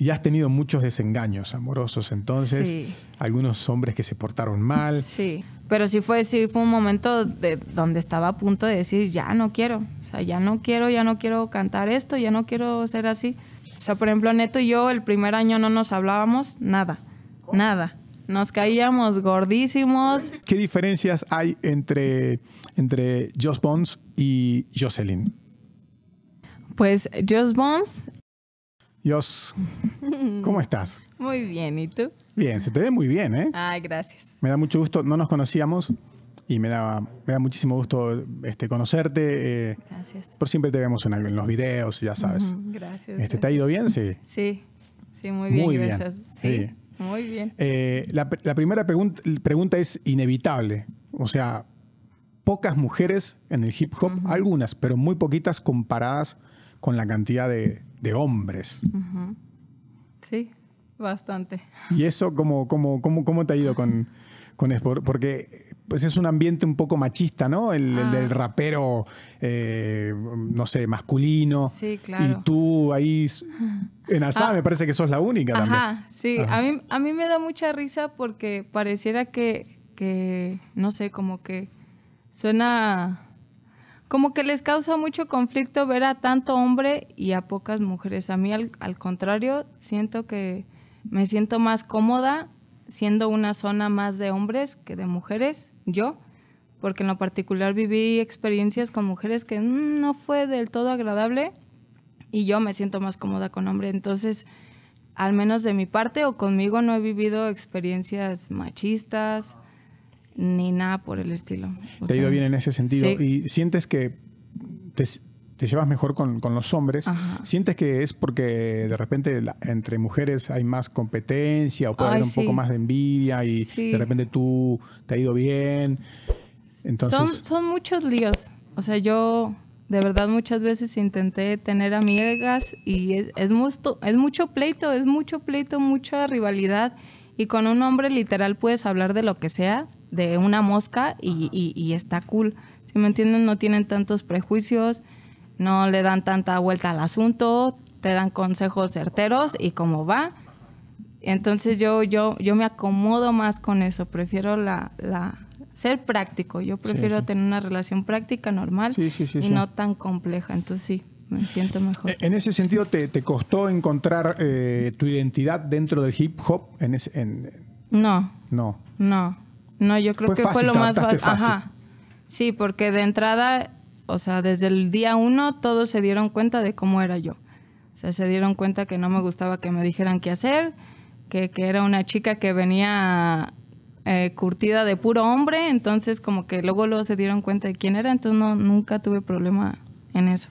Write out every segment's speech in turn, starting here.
y has tenido muchos desengaños amorosos entonces, Sí. algunos hombres que se portaron mal. Sí, pero sí fue, sí fue un momento de donde estaba a punto de decir, ya no quiero, o sea, ya no quiero, ya no quiero cantar esto, ya no quiero ser así. O sea, por ejemplo, Neto y yo el primer año no nos hablábamos nada, nada. Nos caíamos gordísimos. ¿Qué diferencias hay entre, entre Joss Bones y Jocelyn? Pues Just Bones, Joss, ¿cómo estás? muy bien, ¿y tú? Bien, se te ve muy bien, ¿eh? Ay, gracias. Me da mucho gusto, no nos conocíamos y me da, me da muchísimo gusto este, conocerte. eh, Gracias. por siempre te vemos en, algo, en los videos, ya sabes. Gracias. Este, ¿Te ha ido bien? Sí. Sí, sí, muy bien, Muy bien, gracias. Sí, sí. muy bien. Eh, la, la primera pregunta, pregunta es inevitable. O sea, pocas mujeres en el hip hop, algunas, pero muy poquitas comparadas con la cantidad de, de hombres. Sí, bastante. ¿Y eso cómo, cómo, cómo, cómo te ha ido con, con eso? Por- Porque pues es un ambiente un poco machista, ¿no? El, el del rapero, eh, no sé, masculino. Sí, claro. Y tú ahí en Asá me parece que sos la única también. Ajá, sí. A, mí, a mí me da mucha risa porque pareciera que, que, no sé, como que suena... Como que les causa mucho conflicto ver a tanto hombre y a pocas mujeres. A mí, al, contrario, siento que me siento más cómoda siendo una zona más de hombres que de mujeres, yo, porque en lo particular viví experiencias con mujeres que mm, no fue del todo agradable y yo me siento más cómoda con hombre. Entonces, al menos de mi parte o conmigo no he vivido experiencias machistas ni nada por el estilo. O Te ha ido bien en ese sentido. sí. ¿Y sientes que te, te llevas mejor con, con los hombres? Ajá. ¿Sientes que es porque de repente la- entre mujeres hay más competencia o puede Ay, haber un sí. poco más de envidia y Sí. de repente tú te ha ido bien? Entonces, son, son muchos líos. O sea, yo de verdad muchas veces intenté tener amigas y es, es, mucho, es mucho pleito, es mucho pleito, mucha rivalidad. Y con un hombre literal puedes hablar de lo que sea, de una mosca y, y- y está cool. Si me entienden, no tienen tantos prejuicios, no le dan tanta vuelta al asunto, te dan consejos certeros y como va. Entonces yo, yo, yo me acomodo más con eso, prefiero la, la ser práctico, yo prefiero sí. tener una relación práctica, normal y no tan compleja, entonces sí, me siento mejor. Eh, en ese sentido, ¿te, te costó encontrar eh, tu identidad dentro del hip hop? En ese, en- No, no. no, no, yo creo Fue que fácil, fue lo más fácil. Ajá. Sí, porque de entrada, o sea, desde el día uno todos se dieron cuenta de cómo era yo. O sea, se dieron cuenta que no me gustaba que me dijeran qué hacer, que, que era una chica que venía eh, curtida de puro hombre, entonces como que luego luego se dieron cuenta de quién era, entonces no, nunca tuve problema en eso.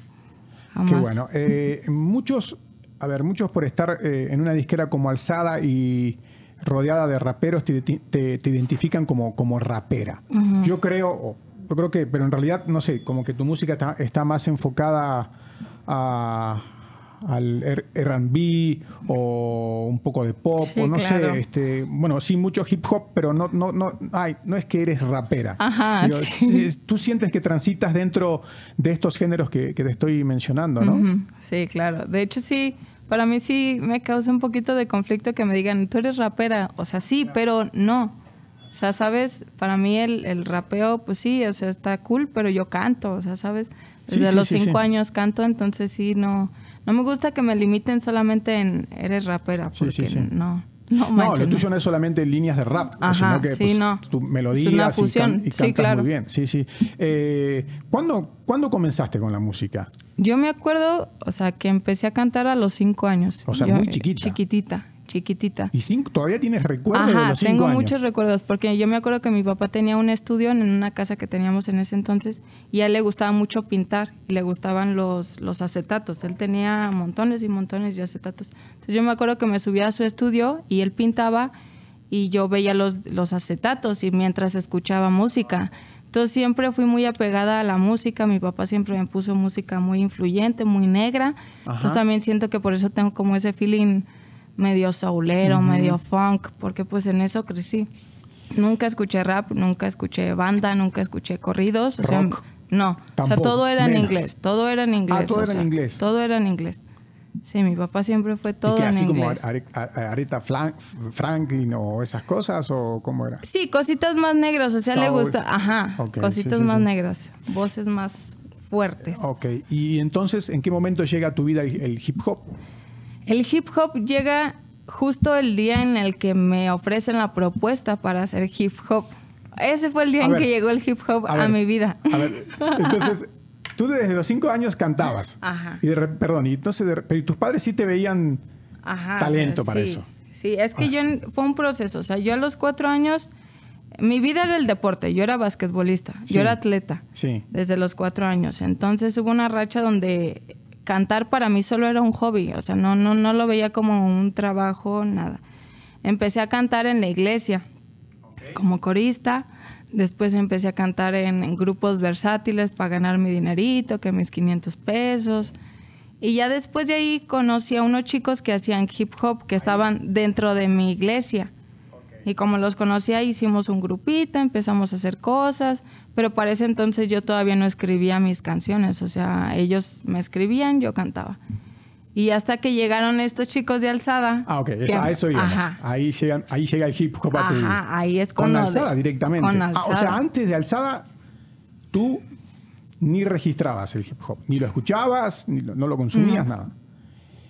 Jamás. Qué bueno. Eh, muchos, a ver, muchos por estar eh, en una disquera como Alzada y rodeada de raperos te, te- te identifican como, como rapera. Yo creo, yo creo que, pero en realidad, no sé, como que tu música está, está más enfocada a- al R&B o un poco de pop Sí, o no claro. sé, este, bueno, sí mucho hip hop, pero no, no, no, ay, no es que eres rapera. Ajá, Digo, sí. Tú sientes que transitas dentro de estos géneros que, que te estoy mencionando, ¿no? Ujú, Sí, claro. De hecho, sí, para mí sí me causa un poquito de conflicto que me digan, tú eres rapera. O sea, sí, pero no. O sea, ¿sabes? Para mí el, el rapeo, pues sí, o sea, está cool, pero yo canto, o sea, ¿sabes? Desde sí, los sí, cinco años canto, entonces sí, no, no me gusta que me limiten solamente en eres rapera, porque sí. No, no, lo tuyo no es solamente líneas de rap, Ajá, sino que sí, pues, tu Es una y can- y, sí, cantas claro. muy bien. Sí, sí. Eh, ¿cuándo, ¿Cuándo comenzaste con la música? Yo me acuerdo, o sea, que empecé a cantar a los cinco años. O sea, Yo- muy chiquita. Chiquitita, chiquitita. ¿Y cinco, todavía tienes recuerdos de Ajá, los cinco tengo años? muchos recuerdos porque yo me acuerdo que mi papá tenía un estudio en una casa que teníamos en ese entonces y a él le gustaba mucho pintar y le gustaban los, los acetatos. Él tenía montones y montones de acetatos. Entonces yo me acuerdo que me subía a su estudio y él pintaba y yo veía los, los acetatos y mientras escuchaba música. Entonces siempre fui muy apegada a la música, mi papá siempre me puso música muy influyente, muy negra. Entonces también siento que por eso tengo como ese feeling medio soulero, medio funk, porque pues en eso crecí. Nunca escuché rap, nunca escuché banda, nunca escuché corridos, o sea, no, o sea, Tampoco, todo era en menos. inglés, todo era en inglés. Ah, todo o era en sea, inglés. Todo era en inglés. Sí, mi papá siempre fue todo ¿Y que en así como inglés. Aretha Franklin o esas cosas o cómo era? Sí, cositas más negras, o sea, le Soul. gusta, ajá, Ok, cositas sí, sí, más sí. negras, voces más fuertes. Ok, y entonces, ¿en qué momento llega a tu vida el, el hip hop? El hip hop llega justo el día en el que me ofrecen la propuesta para hacer hip hop. Ese fue el día A en ver, que llegó el hip hop a, ver, mi vida. A ver, entonces, tú desde los cinco años cantabas. Ajá. Y de perdón, y entonces, de pero tus padres sí te veían Ajá, talento o sea, para sí. eso. Sí, es que yo fue un proceso. O sea, yo a los cuatro años, mi vida era el deporte. Yo era basquetbolista, Sí. yo era atleta Sí. desde los cuatro años. Entonces hubo una racha donde cantar para mí solo era un hobby. O sea, no, no, no lo veía como un trabajo, nada. Empecé a cantar en la iglesia como corista. Después empecé a cantar en, en grupos versátiles para ganar mi dinerito, que mis 500 pesos. Y ya después de ahí conocí a unos chicos que hacían hip hop, que estaban dentro de mi iglesia. Y como los conocía, hicimos un grupito, empezamos a hacer cosas, pero para ese entonces yo todavía no escribía mis canciones, o sea, ellos me escribían, yo cantaba. Y hasta que llegaron estos chicos de Alzada. Ah, ok, eso- a eso íbamos. Ahí, llegan, ahí llega el hip hop a. Ajá, ahí es Con cuando alzada de- directamente. con Ah, o sea, alzada. antes de alzada, tú ni registrabas el hip hop, ni lo escuchabas, ni lo- no lo consumías, nada.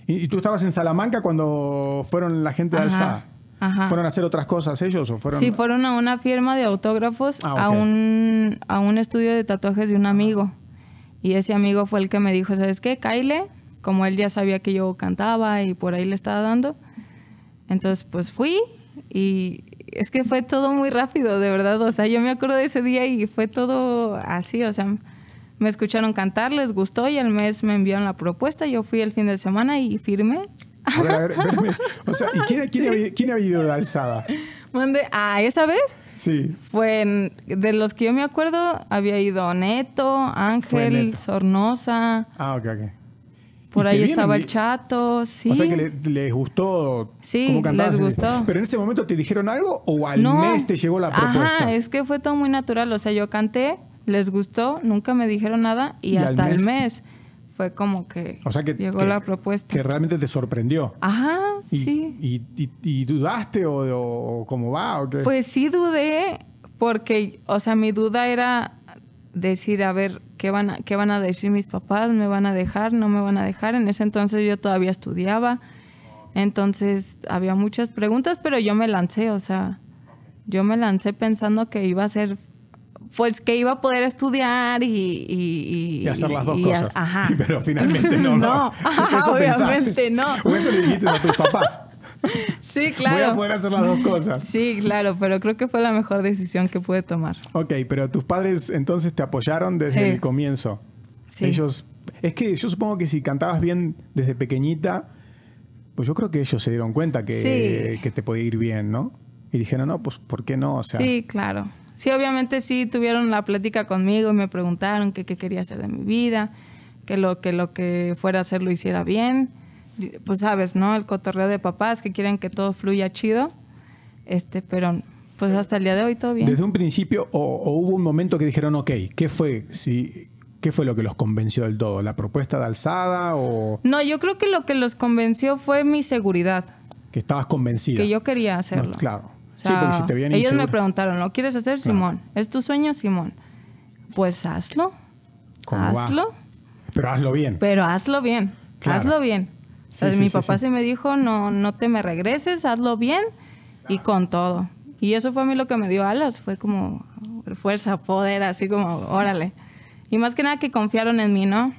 Y, y tú estabas en Salamanca cuando fueron la gente de Ajá, alzada. Ajá. ¿Fueron a hacer otras cosas ellos o fueron? Sí, fueron a una firma de autógrafos Ah, a, un, a un estudio de tatuajes de un amigo. Y ese amigo fue el que me dijo, ¿sabes qué? Kyle, como él ya sabía que yo cantaba y por ahí le estaba dando. Entonces, pues fui y es que fue todo muy rápido, de verdad. O sea, yo me acuerdo de ese día y fue todo así, o sea, me escucharon cantar, les gustó y al mes me enviaron la propuesta. Yo fui el fin de semana y firmé. A ver, a ver, espérame. O sea, ¿y quién, quién, había, quién había ido de alzada? Ah, esa vez Sí. Fue en- de los que yo me acuerdo, había ido Neto, Ángel, Neto. Sornosa, Ah, ok, ok. por ¿Y te ahí estaba el Chato, sí. O sea que le- les gustó Sí, cómo cantabas. les gustó. Pero en ese momento te dijeron algo o al No. mes te llegó la propuesta. Ajá, es que fue todo muy natural. O sea, yo canté, les gustó, nunca me dijeron nada y, ¿Y al hasta el mes? Fue como que, O sea que, llegó que- la propuesta. Que realmente te sorprendió. Ajá, Y, sí. y, y- y dudaste o, o cómo va o qué? Pues sí dudé, porque, o sea, mi duda era decir, a ver, ¿qué van a, qué van a decir mis papás? ¿Me van a dejar? ¿No me van a dejar? En ese entonces yo todavía estudiaba, entonces había muchas preguntas, pero yo me lancé, o sea, yo me lancé pensando que iba a ser, pues que iba a poder estudiar y... Y, Y hacer las dos y- cosas. Ajá. Pero finalmente no. No, Eso obviamente pensaste. no. O eso le dijiste a tus papás. Sí, Voy claro. a poder hacer las dos cosas. Sí, claro, pero creo que fue la mejor decisión que pude tomar. Ok, pero tus padres entonces te apoyaron desde Sí. el comienzo. Sí. Ellos, es que yo supongo que si cantabas bien desde pequeñita, pues yo creo que ellos se dieron cuenta que, Sí. que te podía ir bien, ¿no? Y dijeron, no, pues ¿por qué no? O sea, sí, claro. Sí, obviamente sí tuvieron la plática conmigo y me preguntaron que qué quería hacer de mi vida, que lo que lo que fuera a hacer lo hiciera bien. Pues sabes, ¿no? El cotorreo de papás que quieren que todo fluya chido. Este, pero pues hasta el día de hoy todo bien. desde un principio o, o hubo un momento que dijeron, ok, ¿qué fue? Si, ¿Qué fue lo que los convenció del todo? ¿La propuesta de alzada o No, yo creo que lo que los convenció fue mi seguridad, que estabas convencida? que yo quería hacerlo. No, claro. O sí, porque si te viene ellos me preguntaron, ¿lo quieres hacer, Simón? ¿Es tu sueño, Simón? Pues hazlo. ¿Cómo va? hazlo. Pero hazlo bien. Pero hazlo bien, Claro. hazlo bien. O sea, Sí, mi sí, papá se me dijo, no, no te me regreses, hazlo bien y con todo. Y eso fue a mí lo que me dio alas, fue como fuerza, poder, así como, órale. Y más que nada que confiaron en mí, ¿no?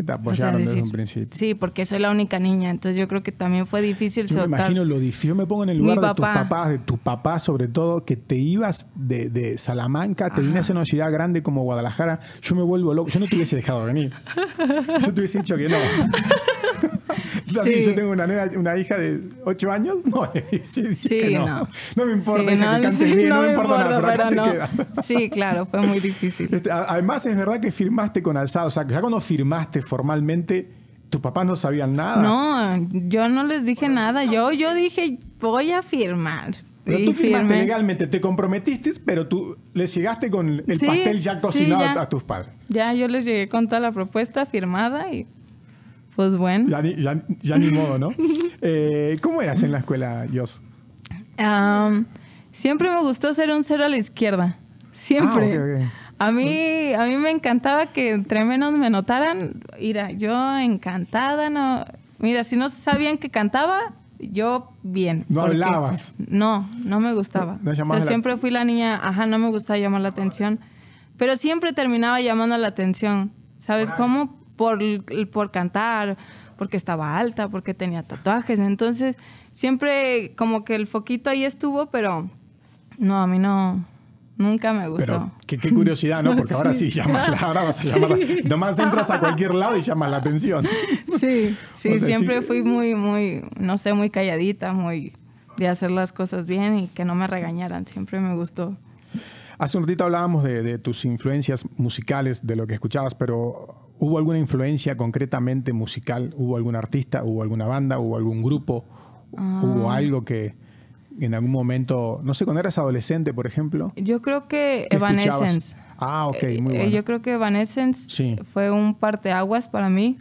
Que te O sea, apoyaron desde un principio. Sí, porque soy la única niña, entonces yo creo que también fue difícil Yo me soltar. imagino lo difícil. Yo me pongo en el Mi lugar de tus papá. papás, de tu papá sobre todo, que te ibas de, de Salamanca, te vienes a una ciudad grande como Guadalajara. Yo me vuelvo loco. Yo no te hubiese dejado venir. Yo te hubiese dicho que no. Sí. Yo tengo una, nena- una hija de 8 años. No, sí, Sí, que no. no. no. me importa no, que cantes sí, bien, no, no me me importa nada, importa, pero acá pero te no. queda. Sí, claro, fue muy difícil. Este, además, es verdad que firmaste con Alzado. O sea, que ya cuando firmaste formalmente, tus papás no sabían nada. No, yo no les dije nada. Yo, yo dije, voy a firmar. Pero Y tú firmaste firmé. legalmente, te comprometiste, pero tú les llegaste con el Sí, pastel ya sí, cocinado ya. a tus padres. Ya yo les llegué con toda la propuesta firmada y pues bueno. Ya ni, ya, ya ni modo, ¿no? Eh, ¿Cómo eras en la escuela, Jos? Siempre me gustó ser un cero a la izquierda. Siempre. Ah, ok, ok. A mí, a mí me encantaba que entre menos me notaran. Mira, yo encantada, no. Mira, si no sabían que cantaba, yo bien. No hablabas. No, no me gustaba. No O sea, la- siempre fui la niña, ajá, no me gustaba llamar la atención. Pero siempre terminaba llamando la atención. ¿Sabes cómo? Por, por cantar, porque estaba alta, porque tenía tatuajes. Entonces, siempre como que el foquito ahí estuvo, pero no, a mí no, nunca me gustó. Pero qué, qué curiosidad, ¿no? Porque ahora sí llamas, ahora vas a llamar. Nomás entras a cualquier lado y llamas la atención. Sí, sí, O sea, siempre sí. fui muy, muy, no sé, muy calladita, muy de hacer las cosas bien y que no me regañaran. Siempre me gustó. Hace un ratito hablábamos de, de tus influencias musicales, de lo que escuchabas, pero ¿hubo alguna influencia concretamente musical? ¿Hubo algún artista? ¿Hubo alguna banda? ¿Hubo algún grupo? Ah. ¿Hubo algo que en algún momento, no sé, cuando eras adolescente, por ejemplo? Yo creo que ¿qué Evanescence. escuchabas? Ah, ok, muy Eh, bueno. Yo creo que Evanescence Sí. fue un parteaguas para mí.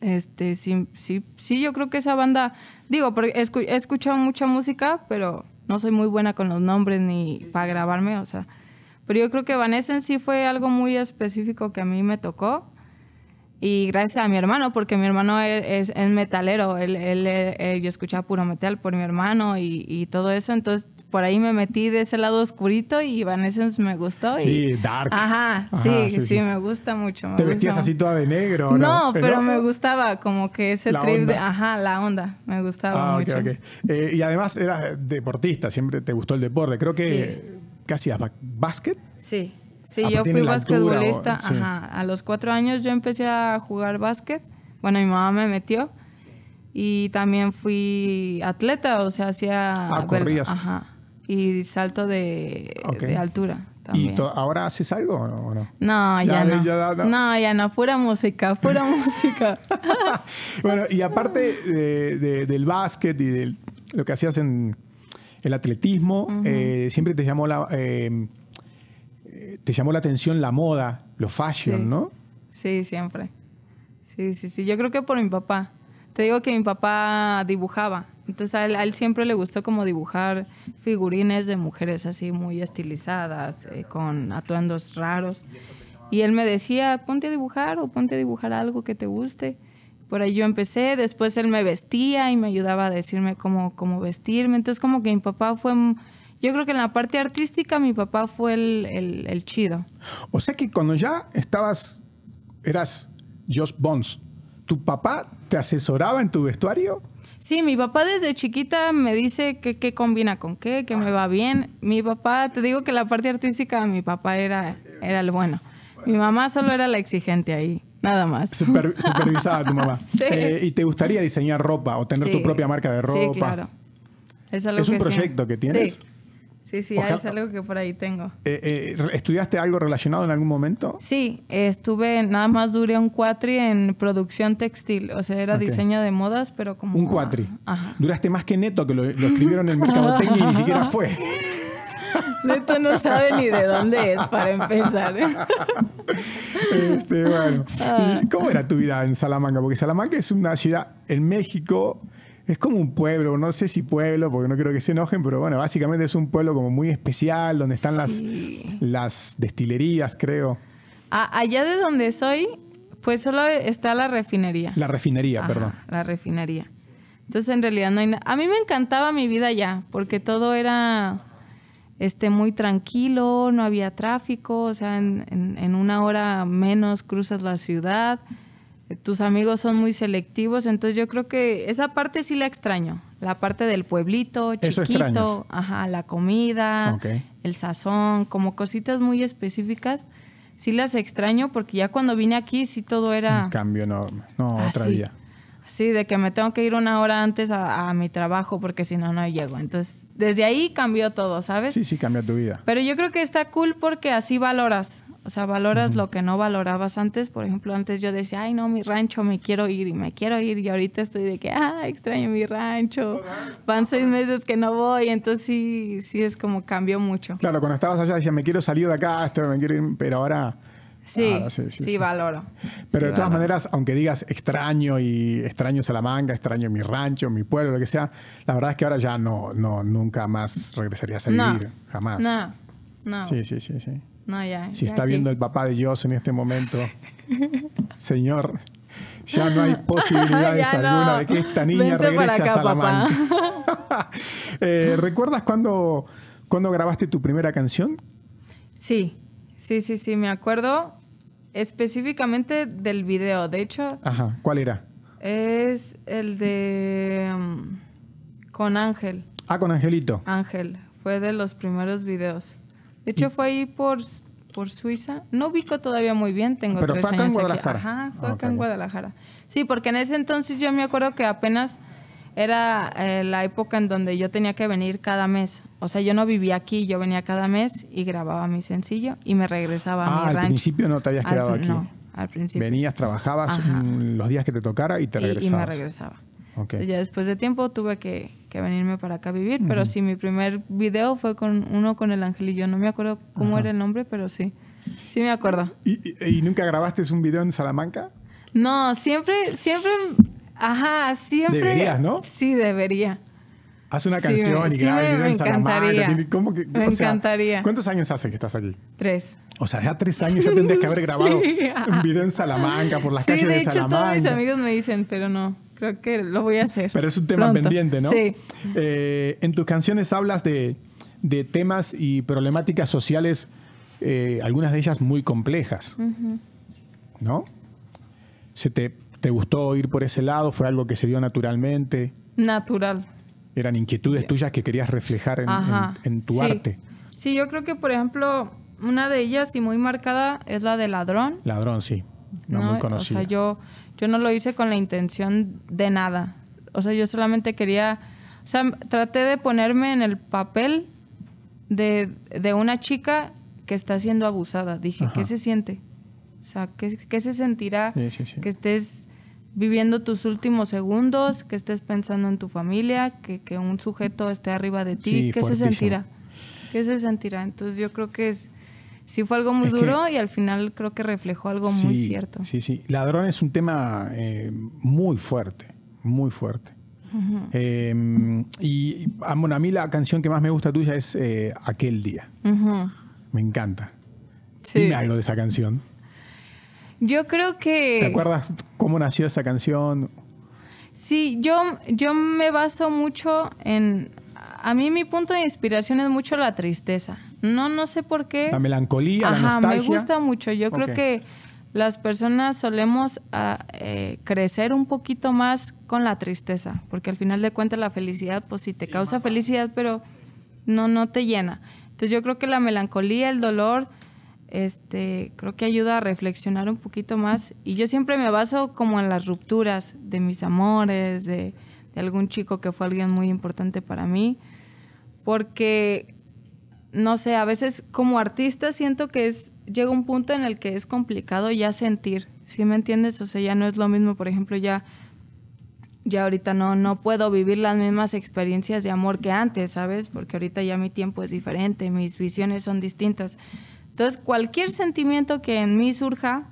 Este, sí, sí, sí, yo creo que esa banda, digo, porque he escuchado mucha música, pero no soy muy buena con los nombres ni para grabarme, o sea. Pero yo creo que Evanescence sí fue algo muy específico que a mí me tocó. Y gracias a mi hermano, porque mi hermano es, es metalero, él, él, eh, yo escuchaba puro metal por mi hermano y, y todo eso, entonces por ahí me metí de ese lado oscurito y Evanescence me gustó. y- Sí, dark. Ajá, Ajá, sí, sí, sí, sí. me gusta mucho. me ¿Te gusta vestías mucho. así toda de negro? No, No, pero ¿No? me gustaba como que ese La trip de, ajá, la onda, me gustaba Ah, mucho. Eh, y además eras deportista, siempre te gustó el deporte. Creo que casi hacías ba- básquet. Sí, sí, Ah, yo fui basquetbolista, o- sí. ajá, a los cuatro años yo empecé a jugar básquet, bueno, mi mamá me metió y también fui atleta, o sea, hacía... Ah, corrías. Ajá, y salto de, altura también. ¿Y to- ahora haces algo o no? no? Ya, ya, no. ya, no. no. ya no, pura música, pura música. bueno, y aparte de- de- del básquet y de lo que hacías en el atletismo, eh, siempre te llamó la eh, te llamó la atención la moda, los fashion, Sí. ¿no? Sí, siempre. Sí, sí, sí. Yo creo que por mi papá. Te digo que mi papá dibujaba. Entonces a él, a él siempre le gustó como dibujar figurines de mujeres así muy estilizadas, eh, con atuendos raros. Y él me decía, ponte a dibujar o ponte a dibujar algo que te guste. Por ahí yo empecé, después él me vestía y me ayudaba a decirme cómo, cómo vestirme. Entonces como que mi papá fue, yo creo que en la parte artística mi papá fue el, el- el chido. O sea que cuando ya estabas, eras Josh Bones, ¿tu papá te asesoraba en tu vestuario? Sí, mi papá desde chiquita me dice que qué combina con qué, que me va bien. Mi papá, te digo que la parte artística, mi papá era, era el bueno. Mi mamá solo era la exigente ahí, nada más. Super- supervisaba a tu mamá. Sí. Eh, ¿Y te gustaría diseñar ropa o tener Sí. tu propia marca de ropa? Sí, claro. Es, algo ¿Es un que sí- proyecto que tienes? Sí, sí, sí, Ojalá- es algo que por ahí tengo. Eh, eh, ¿Estudiaste algo relacionado en algún momento? Sí, estuve, nada más duré un cuatri en producción textil, o sea, era diseño de modas, pero como... Un cuatri. Ajá. Duraste más que Neto, que lo, lo escribieron en Mercadotecnia y ni siquiera fue. Neto no sabe ni de dónde es, para empezar. Este, bueno. Ah. ¿Y ¿Cómo era tu vida en Salamanca? Porque Salamanca es una ciudad en México, es como un pueblo, no sé si pueblo, porque no quiero que se enojen, pero bueno, básicamente es un pueblo como muy especial, donde están Sí. las, las destilerías, creo. A- allá de donde soy, pues solo está la refinería. La refinería, Ajá, perdón. La refinería. Entonces, en realidad no hay nada. A mí me encantaba mi vida allá, porque todo era este, muy tranquilo, no había tráfico, o sea, en, en- en una hora menos cruzas la ciudad, tus amigos son muy selectivos, entonces yo creo que esa parte sí la extraño, la parte del pueblito, chiquito, ajá, la comida, el sazón, como cositas muy específicas, sí las extraño porque ya cuando vine aquí sí todo era... Un cambio enorme. No, otra Así. vida. Sí, de que me tengo que ir una hora antes a, a mi trabajo porque si no, no llego. Entonces, desde ahí cambió todo, ¿sabes? Sí, sí, cambia tu vida. Pero yo creo que está cool porque así valoras. O sea, valoras lo que no valorabas antes. Por ejemplo, antes yo decía, ay, no, mi rancho, me quiero ir y me quiero ir. Y ahorita estoy de que, ah, extraño mi rancho. Van seis meses que no voy. Entonces sí, sí es como cambió mucho. Claro, cuando estabas allá decías, me quiero salir de acá, esto, me quiero ir, pero ahora Sí, sí, valoro. Pero de todas maneras, aunque digas extraño y extraño Salamanca, extraño mi rancho, mi pueblo, lo que sea, la verdad es que ahora ya no, no nunca más regresarías a vivir, jamás. No, no. Sí, sí, sí, sí. No, ya. Si está viendo el papá de Dios en este momento, señor, ya no hay posibilidades alguna de que esta niña regrese a Salamanca. Eh, ¿Recuerdas cuando, cuando grabaste tu primera canción? Sí, sí, sí, sí, me acuerdo específicamente del video. De hecho. Ajá, ¿cuál era? Es el de. Um, con Ángel. Ah, con Angelito. Ángel. Fue de los primeros videos. De hecho, fue ahí por, por Suiza. No ubico todavía muy bien, tengo Pero tres fue acá años en Guadalajara. Ajá, fue acá en Guadalajara. Sí, porque en ese entonces yo me acuerdo que apenas era eh, la época en donde yo tenía que venir cada mes. O sea, yo no vivía aquí, yo venía cada mes y grababa mi sencillo y me regresaba a mi Ah, rancho. al principio no te habías quedado aquí. No, al principio. Venías, trabajabas mm, los días que te tocara y te Y- y, regresabas. me regresaba. Ok. Entonces, ya después de tiempo tuve que, que venirme para acá a vivir, pero sí, mi primer video fue con uno con el angelillo. No me acuerdo cómo era el nombre, pero sí. Sí me acuerdo. ¿Y, y- y nunca grabaste un video en Salamanca? No, siempre, siempre, ajá, siempre. Deberías, ¿no? Sí, debería. Haz una Sí, canción me- y sí, graba el me- video me en Salamanca. encantaría. Tiene- ¿Cómo que, Me o sea, encantaría. ¿Cuántos años hace que estás aquí? Tres. O sea, ya tres años ya tendrías que haber grabado Sí. un video en Salamanca, por las Sí, calles de de, hecho Salamanca. todos mis amigos me dicen, pero no, creo que lo voy a hacer. Pero es un tema pronto. pendiente, ¿no? Sí. Eh, en tus canciones hablas de, de temas y problemáticas sociales, eh, algunas de ellas muy complejas. ¿No? ¿Se te, te gustó ir por ese lado? ¿Fue algo que se dio naturalmente? Natural. ¿Eran inquietudes tuyas que querías reflejar en, Ajá. en- en tu Sí. arte? Sí, yo creo que, por ejemplo, una de ellas y muy marcada es la de ladrón. Ladrón, sí. No, muy conocida. O sea, yo, yo no lo hice con la intención de nada. O sea, yo solamente quería, o sea, traté de ponerme en el papel de, de una chica que está siendo abusada. Dije, Ajá. ¿qué se siente? O sea, ¿qué, qué se sentirá Sí, sí, sí. que estés viviendo tus últimos segundos, que estés pensando en tu familia, que, que un sujeto esté arriba de ti? Sí, ¿Qué se sentirá? ¿Qué se sentirá? Entonces yo creo que es... Sí fue algo muy Es que- duro y al final creo que reflejó algo muy cierto. Sí, sí. Ladrón es un tema eh, muy fuerte, muy fuerte. Eh, y ah, bueno, a mí la canción que más me gusta tuya es eh, Aquel Día. Me encanta. Sí. Dime algo de esa canción. Yo creo que... ¿Te acuerdas cómo nació esa canción? Sí, yo, yo me baso mucho en... A mí mi punto de inspiración es mucho la tristeza. No, no sé por qué. La melancolía, la Ajá, me nostalgia. gusta mucho. Yo creo que las personas solemos ah, eh, crecer un poquito más con la tristeza, porque al final de cuentas la felicidad, pues sí te causa felicidad, pero no, no te llena. Entonces yo creo que la melancolía, el dolor, este, creo que ayuda a reflexionar un poquito más. Y yo siempre me baso como en las rupturas de mis amores, de, de algún chico que fue alguien muy importante para mí, porque no sé, a veces como artista siento que es llega un punto en el que es complicado ya sentir, ¿sí me entiendes? O sea, ya no es lo mismo, por ejemplo, ya ya ahorita no no puedo vivir las mismas experiencias de amor que antes, ¿sabes? Porque ahorita ya mi tiempo es diferente, mis visiones son distintas. Entonces, cualquier sentimiento que en mí surja,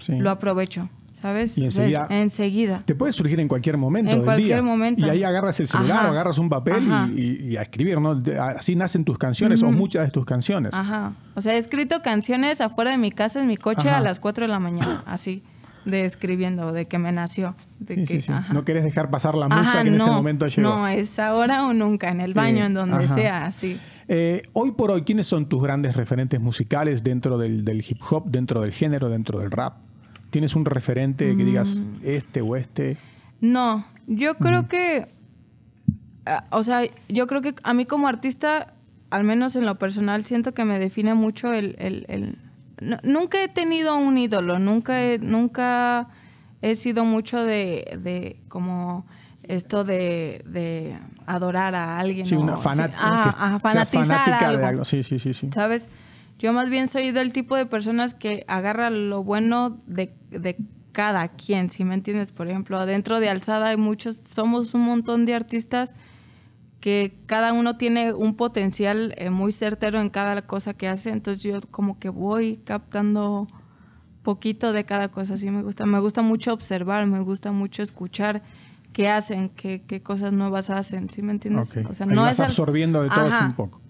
Sí. lo aprovecho, ¿sabes? Y enseguida- ¿Ves? enseguida. Te puede surgir en cualquier momento En del cualquier día. momento. Y ahí agarras el celular Ajá. o agarras un papel y, y- y a escribir, ¿no? Así nacen tus canciones o muchas de tus canciones. Ajá. O sea, he escrito canciones afuera de mi casa, en mi coche, Ajá. a las 4 de la mañana, así, de escribiendo, de que me nació. De Sí, que, sí, sí. ajá. No querés dejar pasar la musa Ajá, que en ese momento llegó. No, es ahora o nunca, en el baño, Eh, en donde ajá. sea, así. Eh, hoy por hoy, ¿quiénes son tus grandes referentes musicales dentro del, del hip hop, dentro del género, dentro del rap? ¿Tienes un referente que digas Mm. este o este? No, yo creo que, ah, o sea, yo creo que a mí como artista, al menos en lo personal, siento que me define mucho el... el- el- no- nunca he tenido un ídolo, nunca he, nunca he sido mucho de, de como esto de, de adorar a alguien. Sí, o una fanat- que ajá, seas fanatizar fanática algo. de algo. Sí, sí, sí, sí. ¿Sabes? Yo más bien soy del tipo de personas que agarra lo bueno de, de cada quien, si me entiendes? Por ejemplo, dentro de Alzada hay muchos, somos un montón de artistas que cada uno tiene un potencial eh, muy certero en cada cosa que hace, entonces yo como que voy captando poquito de cada cosa, sí me gusta. Me gusta mucho observar, me gusta mucho escuchar qué hacen, qué, qué cosas nuevas hacen, ¿sí me entiendes? O sea, no vas absorbiendo de todo un poco.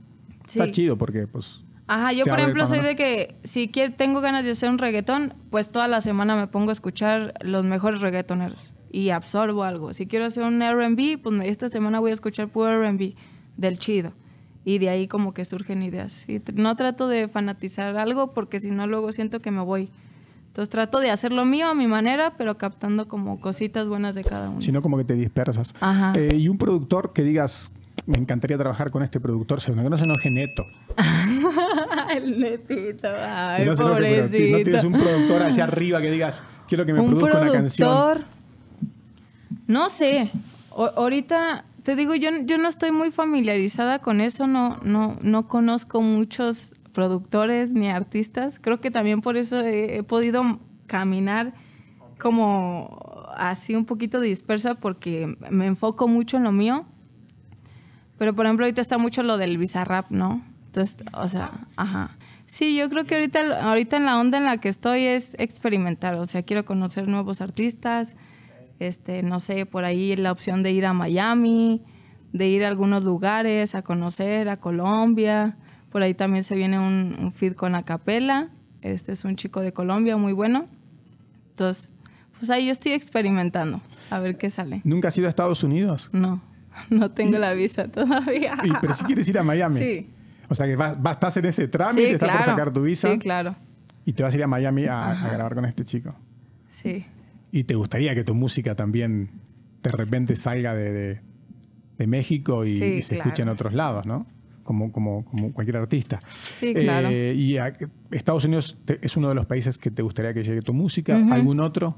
Está chido porque pues Ajá, yo por ejemplo soy de que si quiero, tengo ganas de hacer un reggaetón, pues toda la semana me pongo a escuchar los mejores reggaetoneros y absorbo algo. Si quiero hacer un R&B, pues esta semana voy a escuchar puro R&B del chido. Y de ahí como que surgen ideas. Y no trato de fanatizar algo porque si no luego siento que me voy. Entonces trato de hacer lo mío a mi manera, pero captando como cositas buenas de cada uno. Si no como que te dispersas. Ajá. Eh, y un productor que digas, me encantaría trabajar con este productor, según que no se enoje neto. el netito, ay, no pobrecito. no tienes un productor hacia arriba que digas, quiero que me produzca una canción. No sé. ahorita te digo, yo, yo no estoy muy familiarizada con eso, no, no, no conozco muchos productores ni artistas. Creo que también por eso he podido caminar como así un poquito dispersa porque me enfoco mucho en lo mío pero por ejemplo, ahorita está mucho lo del bizarrap, ¿no? Entonces, o sea, ajá. Sí, yo creo que ahorita, ahorita en la onda en la que estoy es experimentar, o sea, quiero conocer nuevos artistas, este, no sé, por ahí la opción de ir a Miami, de ir a algunos lugares, a conocer, a Colombia, por ahí también se viene un, un feed con Acapela, este es un chico de Colombia muy bueno, entonces, pues ahí yo estoy experimentando, a ver qué sale. ¿Nunca has ido a Estados Unidos? No. No tengo la visa todavía. pero si quieres ir a Miami. Sí. O sea que vas, estás en ese trámite, sí, estás por sacar tu visa. Sí, claro. Y te vas a ir a Miami a, grabar con este chico. Sí. Y te gustaría que tu música también de repente salga de, México y, se escuche en otros lados, ¿no? Como, como, como cualquier artista. Sí, claro. Eh, y Estados Unidos es uno de los países que te gustaría que llegue tu música. ¿Algún otro?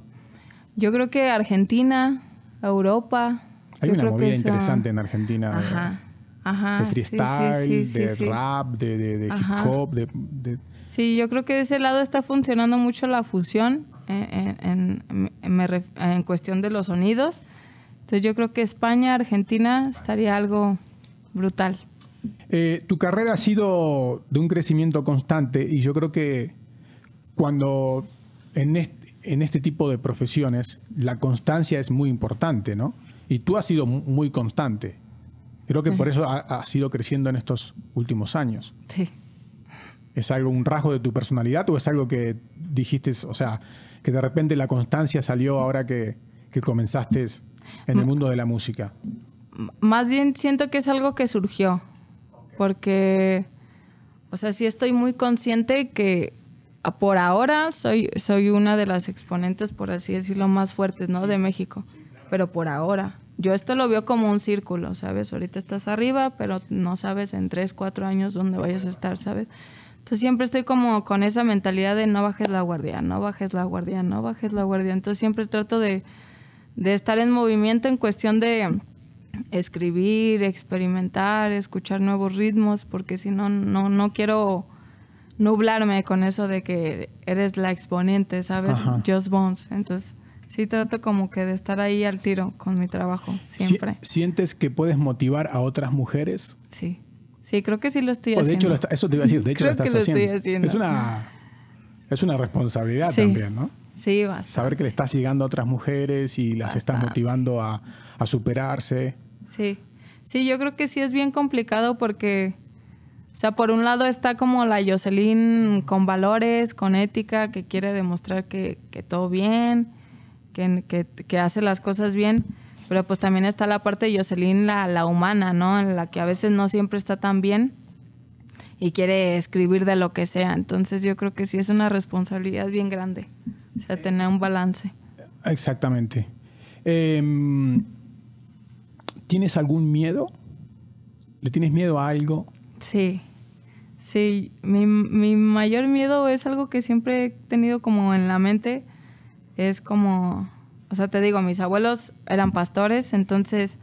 Yo creo que Argentina, Europa, hay una movida interesante en Argentina de, freestyle, de rap, de, hip hop. De, Sí, yo creo que de ese lado está funcionando mucho la fusión en, en, cuestión de los sonidos. Entonces yo creo que España, Argentina estaría algo brutal. Eh, tu carrera ha sido de un crecimiento constante y yo creo que cuando en este, en este tipo de profesiones la constancia es muy importante, ¿no? Y tú has sido muy constante. Creo que por eso has ido creciendo en estos últimos años. Sí. ¿Es algo, un rasgo de tu personalidad o es algo que dijiste, o sea, que de repente la constancia salió ahora que, que comenzaste en el mundo de la música? Más bien siento que es algo que surgió, porque, o sea, sí estoy muy consciente que por ahora soy, soy una de las exponentes, por así decirlo, más fuertes, ¿no? De México, pero por ahora yo esto lo veo como un círculo, ¿sabes? Ahorita estás arriba, pero no sabes en tres, cuatro años dónde vayas a estar, ¿sabes? Entonces siempre estoy como con esa mentalidad de no bajes la guardia, no bajes la guardia, no bajes la guardia. Entonces siempre trato de, de estar en movimiento en cuestión de escribir, experimentar, escuchar nuevos ritmos, porque si no, no, no quiero nublarme con eso de que eres la exponente, ¿sabes? Just Bones. Entonces sí trato como que de estar ahí al tiro con mi trabajo, siempre. ¿Sientes que puedes motivar a otras mujeres? Sí, sí, creo que sí lo estoy haciendo. De hecho, eso te iba a decir, de hecho lo estás haciendo. Es una, es una responsabilidad también, ¿no? Sí, bastante. Saber que le estás llegando a otras mujeres y las estás motivando a, a superarse. Sí, sí, yo creo que sí es bien complicado porque... O sea, por un lado está como la Jocelyn con valores, con ética, que quiere demostrar que, que todo bien, que, que, hace las cosas bien, pero pues también está la parte de Jocelyn, la, la humana, ¿no? En la que a veces no siempre está tan bien y quiere escribir de lo que sea. Entonces yo creo que sí es una responsabilidad bien grande, o sea, tener un balance. Exactamente. Em, ¿Tienes algún miedo? ¿Le tienes miedo a algo? Sí, sí. Mi, mi mayor miedo es algo que siempre he tenido como en la mente, es como, o sea, te digo, mis abuelos eran pastores, entonces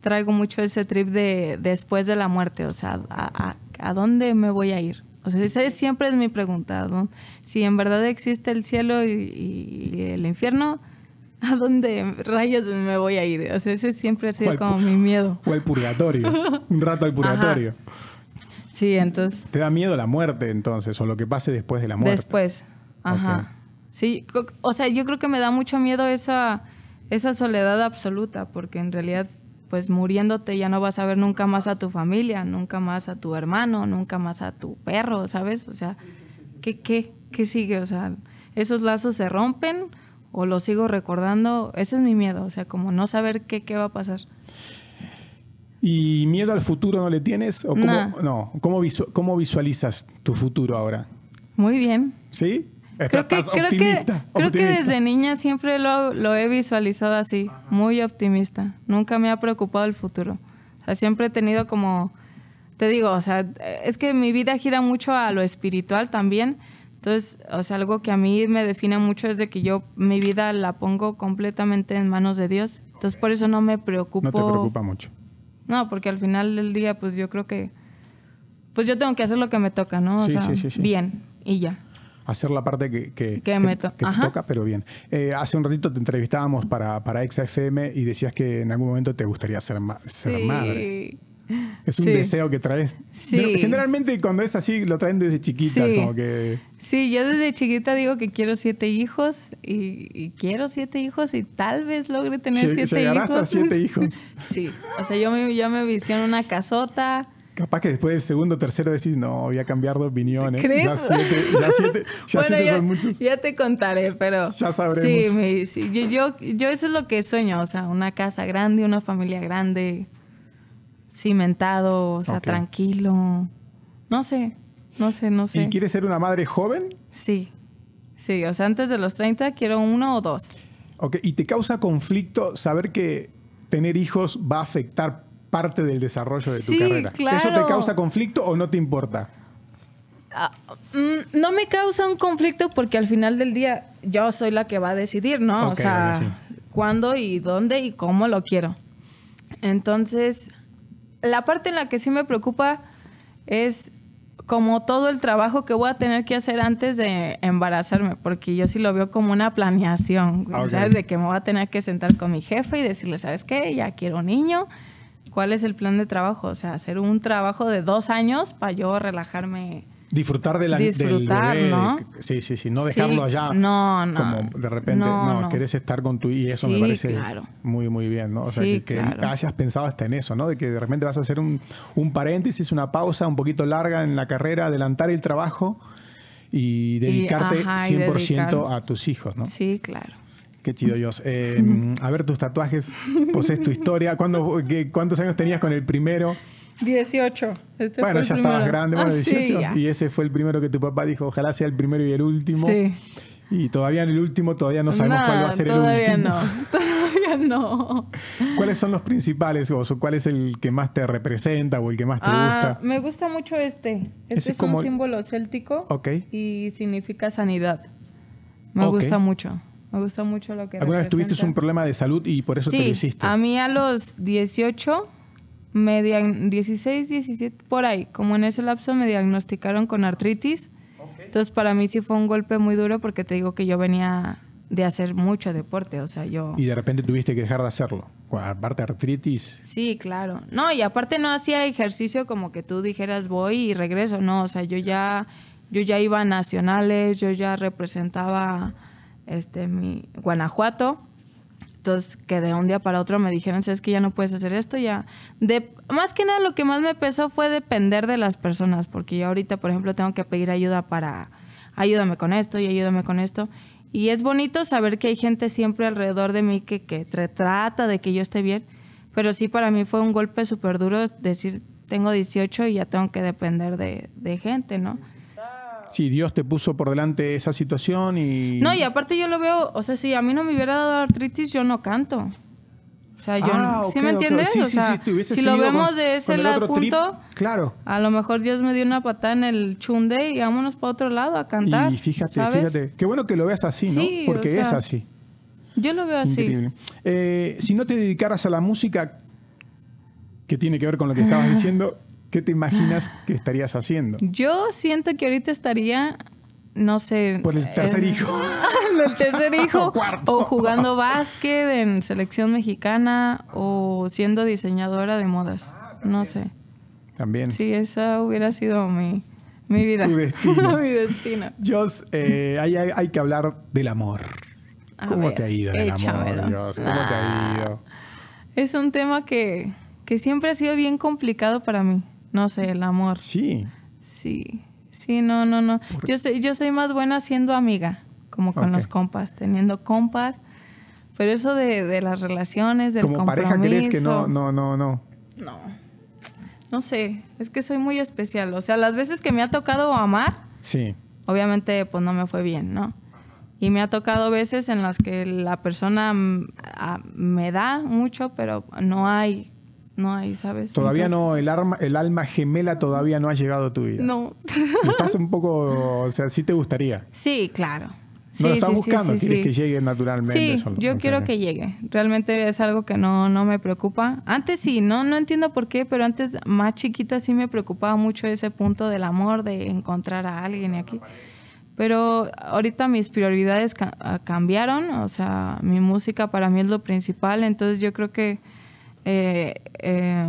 traigo mucho ese trip de después de la muerte, o sea, ¿a, a, dónde me voy a ir? O sea, esa siempre es mi pregunta. Si en verdad existe el cielo y, el infierno, ¿a dónde rayos me voy a ir? O sea, ese siempre ha sido como mi miedo. O el purgatorio, un rato al purgatorio. Sí, entonces... ¿Te da miedo la muerte entonces o lo que pase después de la muerte? Después, ajá. Sí, o sea, yo creo que me da mucho miedo esa, esa soledad absoluta, porque en realidad, pues muriéndote ya no vas a ver nunca más a tu familia, nunca más a tu hermano, nunca más a tu perro, ¿sabes? O sea, ¿qué, qué, qué sigue? O sea, esos lazos se rompen o los sigo recordando, ese es mi miedo, o sea, como no saber qué, qué va a pasar. ¿Y miedo al futuro no le tienes? ¿O cómo, no, ¿cómo, ¿cómo visualizas tu futuro ahora? Muy bien. ¿Sí? Creo que, creo, que, creo que desde niña siempre lo, lo, he visualizado así, muy optimista. Nunca me ha preocupado el futuro. O sea, siempre he tenido como, te digo, o sea, es que mi vida gira mucho a lo espiritual también. Entonces, o sea, algo que a mí me define mucho es de que yo mi vida la pongo completamente en manos de Dios. Entonces, por eso no me preocupo. No te preocupa mucho. No, porque al final del día, pues yo creo que, pues yo tengo que hacer lo que me toca, ¿no? O sí, sea, sí, sí, sí. bien y ya hacer la parte que, que, que, me te toca, pero bien. Eh, hace un ratito te entrevistábamos para, para ExaFM y decías que en algún momento te gustaría ser, ser madre. Es un deseo que traes. Generalmente cuando es así lo traen desde chiquitas, como que... Sí, yo desde chiquita digo que quiero siete hijos y, quiero siete hijos y tal vez logre tener siete hijos. a siete hijos. sí, o sea, yo me, yo me visiono una casota, Capaz que después del segundo o tercero decís, no, voy a cambiar de opinión. ¿eh? Ya siete, ya siete, ya siete son muchos. Ya te contaré, pero. Ya sabremos. Sí, Yo, yo, yo, eso es lo que sueño, o sea, una casa grande, una familia grande, cimentado, o sea, tranquilo. No sé, no sé, no sé. ¿Y quieres ser una madre joven? Sí, sí, o sea, antes de los 30 quiero uno o dos. Ok, ¿y te causa conflicto saber que tener hijos va a afectar parte del desarrollo de tu carrera. ¿Eso te causa conflicto o no te importa? Ah, mm, no me causa un conflicto porque al final del día yo soy la que va a decidir, ¿no? o sea, cuándo y dónde y cómo lo quiero. Entonces, la parte en la que sí me preocupa es como todo el trabajo que voy a tener que hacer antes de embarazarme, porque yo sí lo veo como una planeación, ¿sabes? De que me voy a tener que sentar con mi jefe y decirle, ¿sabes qué? Ya quiero un niño cuál es el plan de trabajo. O sea, hacer un trabajo de dos años para yo relajarme. Disfrutar de la, Disfrutar, del bebé. ¿no? Sí, sí, sí. No dejarlo allá. No, no. Como de repente, no, querés estar con tu y eso me parece muy, muy bien, ¿no? O sea, que, hayas pensado hasta en eso, ¿no? De que de repente vas a hacer un, un paréntesis, una pausa un poquito larga en la carrera, adelantar el trabajo y dedicarte 100% a tus hijos, ¿no? Sí, claro. Qué chido, Dios. Eh, a ver tus tatuajes, poses tu historia. ¿Cuándo, qué, ¿Cuántos años tenías con el primero? 18. Este bueno, ya estabas grande, bueno, 18. Ah, y ese fue el primero que tu papá dijo, ojalá sea el primero y el último. Sí. Y todavía en el último, todavía no sabemos cuál va a ser el último. Todavía no, todavía no. ¿Cuáles son los principales o cuál es el que más te representa o el que más te ah, gusta? Me gusta mucho este. Este es, un símbolo céltico okay. y significa sanidad. Me gusta mucho. Me gusta mucho lo que ¿Alguna vez tuviste un problema de salud y por eso te lo hiciste? a mí a los 18, me 16, 17, por ahí, como en ese lapso me diagnosticaron con artritis. Entonces para mí sí fue un golpe muy duro porque te digo que yo venía de hacer mucho deporte, o sea, yo... Y de repente tuviste que dejar de hacerlo, aparte artritis. Sí, claro. No, y aparte no hacía ejercicio como que tú dijeras voy y regreso, no, o sea, yo ya, yo ya iba a nacionales, yo ya representaba este, mi Guanajuato. Que de un día para otro me dijeron, sabes que ya no puedes hacer esto, ya. De, más que nada, lo que más me pesó fue depender de las personas, porque yo ahorita, por ejemplo, tengo que pedir ayuda para, ayúdame con esto y ayúdame con esto. Y es bonito saber que hay gente siempre alrededor de mí que, que trata de que yo esté bien, pero sí para mí fue un golpe súper duro decir, tengo 18 y ya tengo que depender de, de gente, ¿no? Sí, Dios te puso por delante esa situación y... No, y aparte yo lo veo, o sea, si a mí no me hubiera dado artritis, yo no canto. O sea, yo, ah, ¿sí me entiendes? o sea, si lo vemos de ese lado punto, claro. A lo mejor Dios me dio una patada en el chunde y vámonos para otro lado a cantar. Y fíjate, fíjate, qué bueno que lo veas así, ¿no? Porque es así. Yo lo veo así. Eh, si no te dedicaras a la música, que tiene que ver con lo que estabas diciendo, ¿Qué te imaginas que estarías haciendo? Yo siento que ahorita estaría, no sé. Por el tercer hijo. el tercer hijo. o, jugando básquet en selección mexicana o siendo diseñadora de modas. No sé. También. Sí, esa hubiera sido mi, Mi vida. Tu destino. Mi destino. Jos, eh, hay, hay- hay que hablar del amor. A ¿Cómo ver, te ha ido el échamelo. amor? ¿Cómo te ha ido? Es un tema que, que siempre ha sido bien complicado para mí. No sé, el amor. Sí. Sí, sí, no, no, no. Yo soy, yo soy más buena siendo amiga, como con los compas, teniendo compas. Pero eso de, de las relaciones, del Como pareja crees que no, compromiso, no, no, no. No. No sé, es que soy muy especial. O sea, las veces que me ha tocado amar, Sí. obviamente pues no me fue bien, ¿no? Y me ha tocado veces en las que la persona mm, me da mucho, pero no hay, no hay, ¿sabes? Todavía Entonces- no, el, arma, el alma gemela todavía no ha llegado a tu vida. No. Estás un poco, o sea, sí te gustaría. Sí, claro. Sí, no lo estás sí, buscando, sí, quieres que llegue naturalmente. Sí, yo quiero que llegue. Realmente es algo que no, no me preocupa. Antes sí, no, no entiendo por qué, pero antes más chiquita sí me preocupaba mucho ese punto del amor, de encontrar a alguien y aquí. Pero ahorita mis prioridades ca- ah, cambiaron, o sea, mi música para mí es lo principal, entonces yo creo que eh, eh,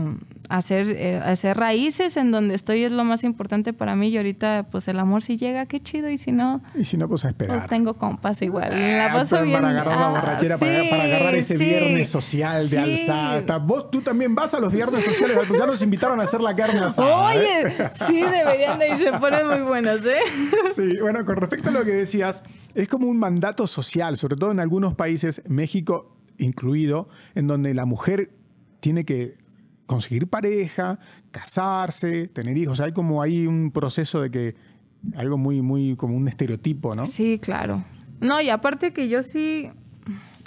hacer, eh, hacer raíces en donde estoy es lo más importante para mí y ahorita pues el amor si llega, qué chido, y si no, Y si no, pues a esperar. pues tengo compas igual. La Ah, paso para, bien. para agarrar la Ah, borrachera, para, sí, para agarrar ese sí. viernes social de Sí. alzada. Vos, tú también vas a los viernes sociales. Ya nos invitaron a hacer la carne asada. ¿eh? Oye, sí, deberían de ir, se ponen muy buenos, ¿eh? Sí, bueno, con respecto a lo que decías, es como un mandato social, sobre todo en algunos países, México incluido, en donde la mujer tiene que conseguir pareja, casarse, tener hijos. Hay como ahí un proceso de que algo muy, muy como un estereotipo, ¿no? Sí, claro. No, y aparte que yo sí,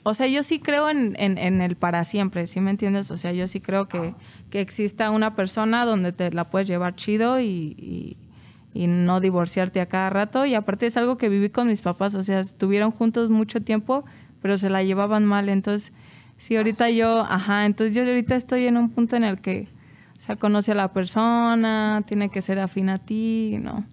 o sea, yo sí creo en, en- en el para siempre, ¿sí me entiendes? O sea, yo sí creo que, que exista una persona donde te la puedes llevar chido y, y- y no divorciarte a cada rato. Y aparte es algo que viví con mis papás, o sea, estuvieron juntos mucho tiempo, pero se la llevaban mal. Entonces, sí, ahorita yo, ajá, entonces yo ahorita estoy en un punto en el que, o sea, conoce a la persona, tiene que ser afín a ti, ¿no?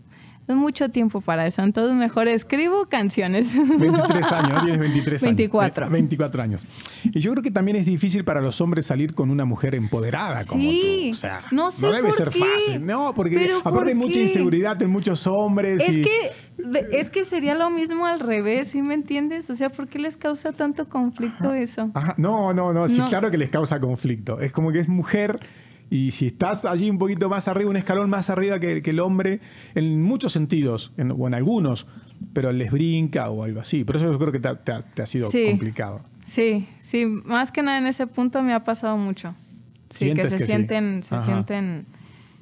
Es mucho tiempo para eso, entonces mejor escribo canciones. 23 años, ¿no? tienes 23 años. 24. Ve- 24 años. Y yo creo que también es difícil para los hombres salir con una mujer empoderada como Sí, tú. O sea, no sé debe por ser qué. fácil. No, porque aparte ¿por hay mucha inseguridad en muchos hombres. Es y- que, de- es que sería lo mismo al revés, ¿sí me entiendes? O sea, ¿por qué les causa tanto conflicto eso? Ajá, No, no, no, sí, No. claro que les causa conflicto. Es como que es mujer y si estás allí un poquito más arriba, un escalón más arriba que, que el hombre, en muchos sentidos, en- o en algunos, pero les brinca o algo así. Por eso yo creo que te, ha- te ha- te ha sido Sí. complicado. Sí, sí, más que nada en ese punto me ha pasado mucho. Sí, que se que sí. sienten, se sienten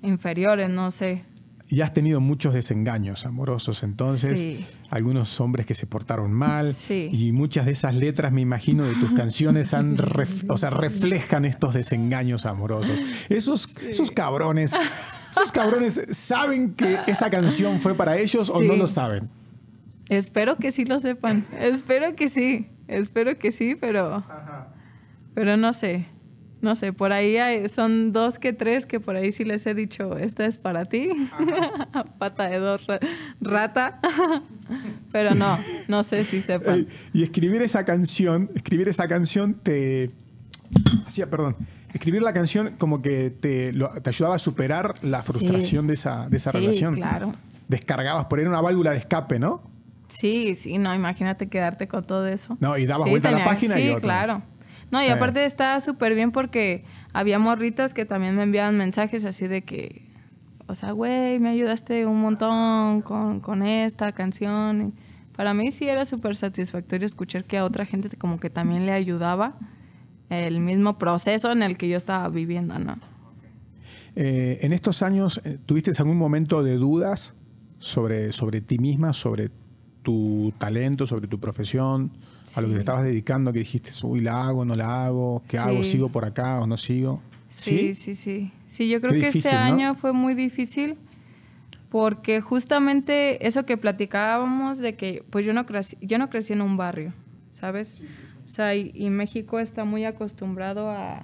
inferiores, no sé. Y has tenido muchos desengaños amorosos, entonces, Sí. algunos hombres que se portaron mal, Sí. y muchas de esas letras, me imagino, de tus canciones han ref- o sea, reflejan estos desengaños amorosos. Esos, esos cabrones, esos cabrones saben que esa canción fue para ellos o no lo saben. Espero que sí lo sepan. Espero que sí. Espero que sí, pero. Pero no sé. No sé, por ahí hay- son dos que tres que por ahí sí les he dicho, esta es para ti. Pata de dos ra- rata. pero no, no sé si sepan. Y escribir esa canción, escribir esa canción te... Hacía, perdón. Escribir la canción como que te, lo- te ayudaba a superar la frustración de esa, de esa Sí, relación. claro. Descargabas, por ahí una válvula de escape, ¿no? Sí, sí, no, imagínate quedarte con todo eso. No, y dabas Sí, vuelta a la página y Sí, otro. claro. No, y aparte estaba súper bien porque había morritas que también me enviaban mensajes así de que, o sea, güey, me ayudaste un montón con, con esta canción. Para mí sí era súper satisfactorio escuchar que a otra gente como que también le ayudaba el mismo proceso en el que yo estaba viviendo, ¿no? Eh, en estos años, eh, ¿tuviste algún momento de dudas sobre, sobre ti misma, sobre tu talento, sobre tu profesión, a lo que te estabas dedicando, que dijiste, uy, la hago, no la hago, qué Sí. hago, sigo por acá o no sigo? Sí, sí, sí. Sí, yo creo Qué que difícil, este ¿no? año fue muy difícil porque justamente eso que platicábamos de que pues yo no crecí, yo no crecí en un barrio, ¿sabes? O sea, y, y México está muy acostumbrado a,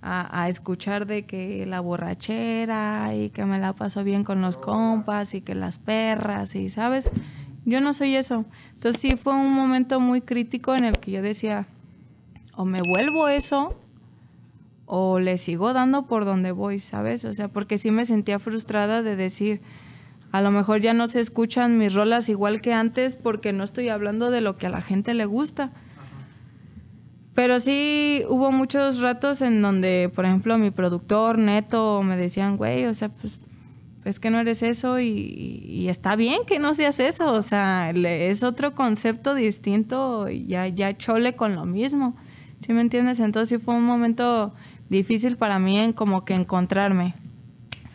a, a escuchar de que la borrachera y que me la paso bien con los compas y que las perras y, ¿sabes? Yo no soy eso. Entonces sí fue un momento muy crítico en el que yo decía, o me vuelvo eso o le sigo dando por donde voy, ¿sabes? O sea, porque sí me sentía frustrada de decir, a lo mejor ya no se escuchan mis rolas igual que antes porque no estoy hablando de lo que a la gente le gusta. Pero sí hubo muchos ratos en donde, por ejemplo, mi productor, Neto, me decían, güey, o sea, pues es que no eres eso y, está bien que no seas eso, o sea, es otro concepto distinto, ya, ya chole con lo mismo, ¿sí me entiendes? Entonces sí fue un momento difícil para mí en como que encontrarme,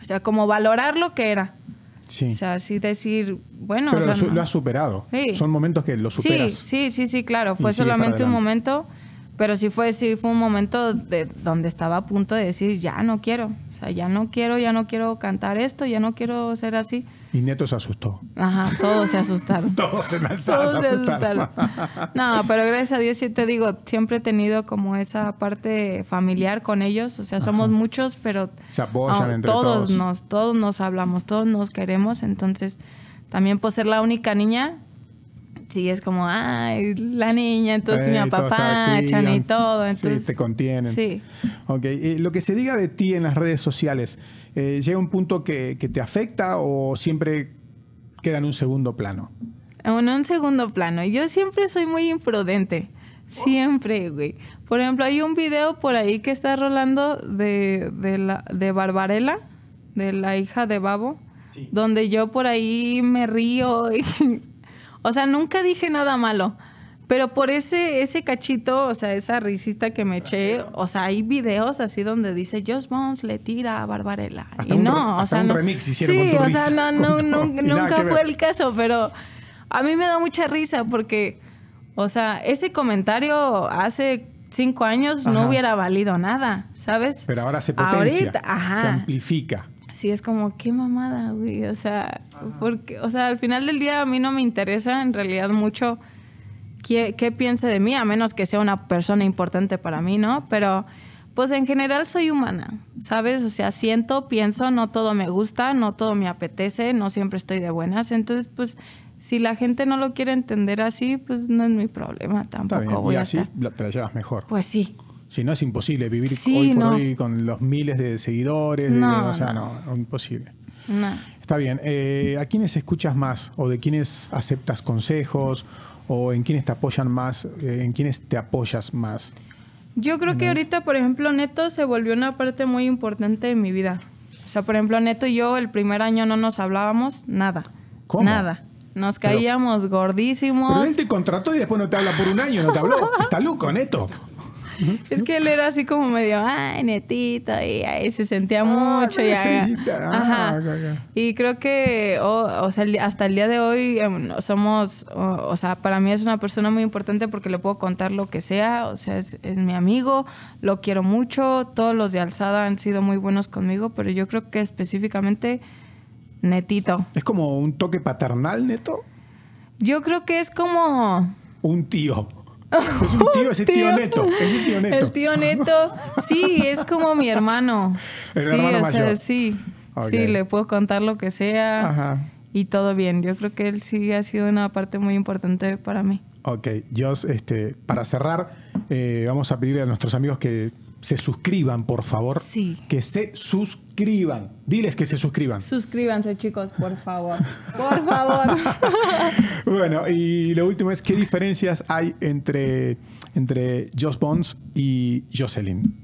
o sea, como valorar lo que era. Sí. O sea, así decir, bueno. Pero lo, has superado. Son momentos que lo superas. Sí, sí, sí, sí, claro. Fue solamente un momento, pero sí fue, sí fue un momento de donde estaba a punto de decir, ya no quiero. O sea, ya no quiero, ya no quiero cantar esto, ya no quiero ser así. Y Neto se asustó. Ajá, todos se asustaron. todos en sala se asustaron. no, pero gracias a Dios sí te digo, siempre he tenido como esa parte familiar con ellos. O sea, somos muchos, pero se apoyan entre todos, Nos, todos nos hablamos, todos nos queremos. Entonces, también por ser la única niña, sí es como, ay, la niña, entonces mi papá, Chan y todo. Entonces, sí, te contienen. Sí. Ok, y lo que se diga de ti en las redes sociales, eh, ¿llega un punto que, te afecta o siempre queda en un segundo plano? En un segundo plano. Yo siempre soy muy imprudente. Siempre, güey. Por ejemplo, hay un video por ahí que está rolando de, de, la, de Barbarella, de la hija de Babo, donde yo por ahí me río. Y, o sea, nunca dije nada malo. Pero por ese, ese cachito, o sea, esa risita que me eché, o sea, hay videos así donde dice Josh Bones le tira a Barbarella. y no, o sea, un no, remix hicieron sí, o sea, no, no, nunca fue el caso, pero a mí me da mucha risa porque, o sea, ese comentario hace cinco años no hubiera valido nada, ¿sabes? Pero ahora se potencia, se amplifica. Sí, es como, qué mamada, güey. O sea, porque, o sea, al final del día a mí no me interesa en realidad mucho qué, piense de mí, a menos que sea una persona importante para mí, ¿no? Pero pues en general soy humana, ¿sabes? O sea, siento, pienso, no todo me gusta, no todo me apetece, no siempre estoy de buenas. Entonces, pues si la gente no lo quiere entender así, pues no es mi problema tampoco. y así te la llevas mejor. Pues sí. Si no es imposible vivir hoy por hoy con los miles de seguidores, o sea, no, imposible. Está bien. Eh, ¿A quiénes escuchas más o de quiénes aceptas consejos o en quiénes te apoyan más, eh, en quiénes te apoyas más? Yo creo que ahorita, por ejemplo, Neto se volvió una parte muy importante de mi vida. O sea, por ejemplo, Neto y yo el primer año no nos hablábamos nada. ¿Cómo? Nada. Nos caíamos gordísimos. Pero él te contrató y después no te habla por un año, no te habló. Está loco, Neto. es que él era así como medio, ay, netito, y ahí se sentía ah, mucho. Y, ah, y creo que, o sea, hasta el día de hoy em, somos, o, sea, para mí es una persona muy importante porque le puedo contar lo que sea, o sea, es, mi amigo, lo quiero mucho, todos los de Alzada han sido muy buenos conmigo, pero yo creo que específicamente netito. ¿Es como un toque paternal, neto? Yo creo que es como... Un tío. Es un tío, es el tío, neto. Es el tío neto. El tío neto, sí, es como mi hermano. El sí, hermano o mayor. sí. Sí, le puedo contar lo que sea. Ajá. Y todo bien. Yo creo que él sí ha sido una parte muy importante para mí. Ok, Jos, este, para cerrar, eh, vamos a pedirle a nuestros amigos que se suscriban, por favor. Sí. Que se suscriban. Diles que se suscriban. Suscríbanse, chicos, por favor. Por favor. bueno, y lo último es, ¿qué diferencias hay entre, entre Joss Bones y Jocelyn?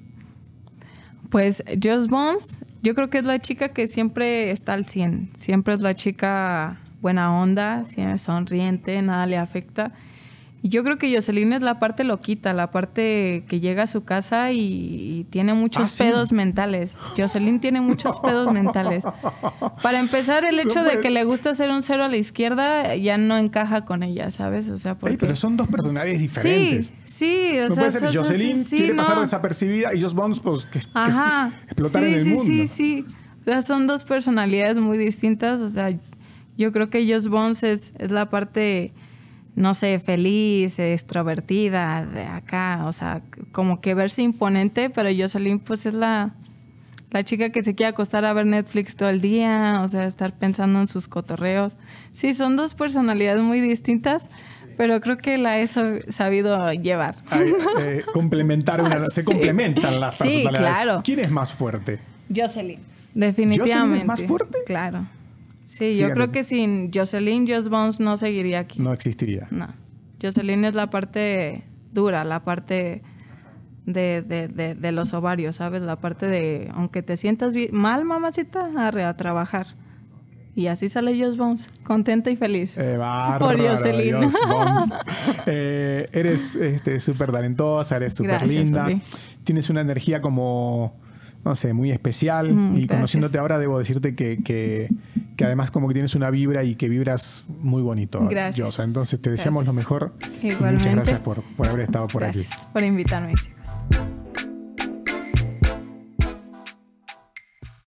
Pues Joss Bones, yo creo que es la chica que siempre está al 100. Siempre es la chica buena onda, sonriente, nada le afecta. Yo creo que Jocelyn es la parte loquita, la parte que llega a su casa y, tiene muchos ah, pedos mentales. Jocelyn tiene muchos pedos mentales. Para empezar, el hecho de que le gusta hacer un cero a la izquierda ya no encaja con ella, ¿sabes? O sea, porque... pero son dos personalidades diferentes. Sí, sí, o no sea, puede ser Jocelyn quiere pasar desapercibida y Joss Bones, pues, que, explotar en el sí, mundo. Sí, sí, sí. O sea, son dos personalidades muy distintas. O sea, yo creo que Joss Bones es, es la parte no sé, feliz, extrovertida, de acá, o sea, como que verse imponente, pero Jocelyn pues es la, la chica que se quiere acostar a ver Netflix todo el día, o sea, estar pensando en sus cotorreos. Sí, son dos personalidades muy distintas, pero creo que la he sabido llevar. Eh, complementar una, se complementan las personalidades. Sí, claro. ¿Quién es más fuerte? Jocelyn, definitivamente. ¿Jocelyn es más fuerte? Claro. Sí, yo creo que sin Jocelyn, Just Bones no seguiría aquí. No existiría. No. Jocelyn es la parte dura, la parte de, de, de, los ovarios, ¿sabes? La parte de, aunque te sientas mal, mamacita, arre a trabajar. Y así sale Joss Bones, contenta y feliz. Eh, por Jocelyn. Eh, eres súper este, talentosa, eres súper linda. Tienes una energía como no sé, muy especial. Mm, y conociéndote ahora debo decirte que, que, además como que tienes una vibra y que vibras muy bonito. Gracias. Entonces te deseamos lo mejor. Igualmente. muchas gracias por, por haber estado por gracias por invitarme, chicos.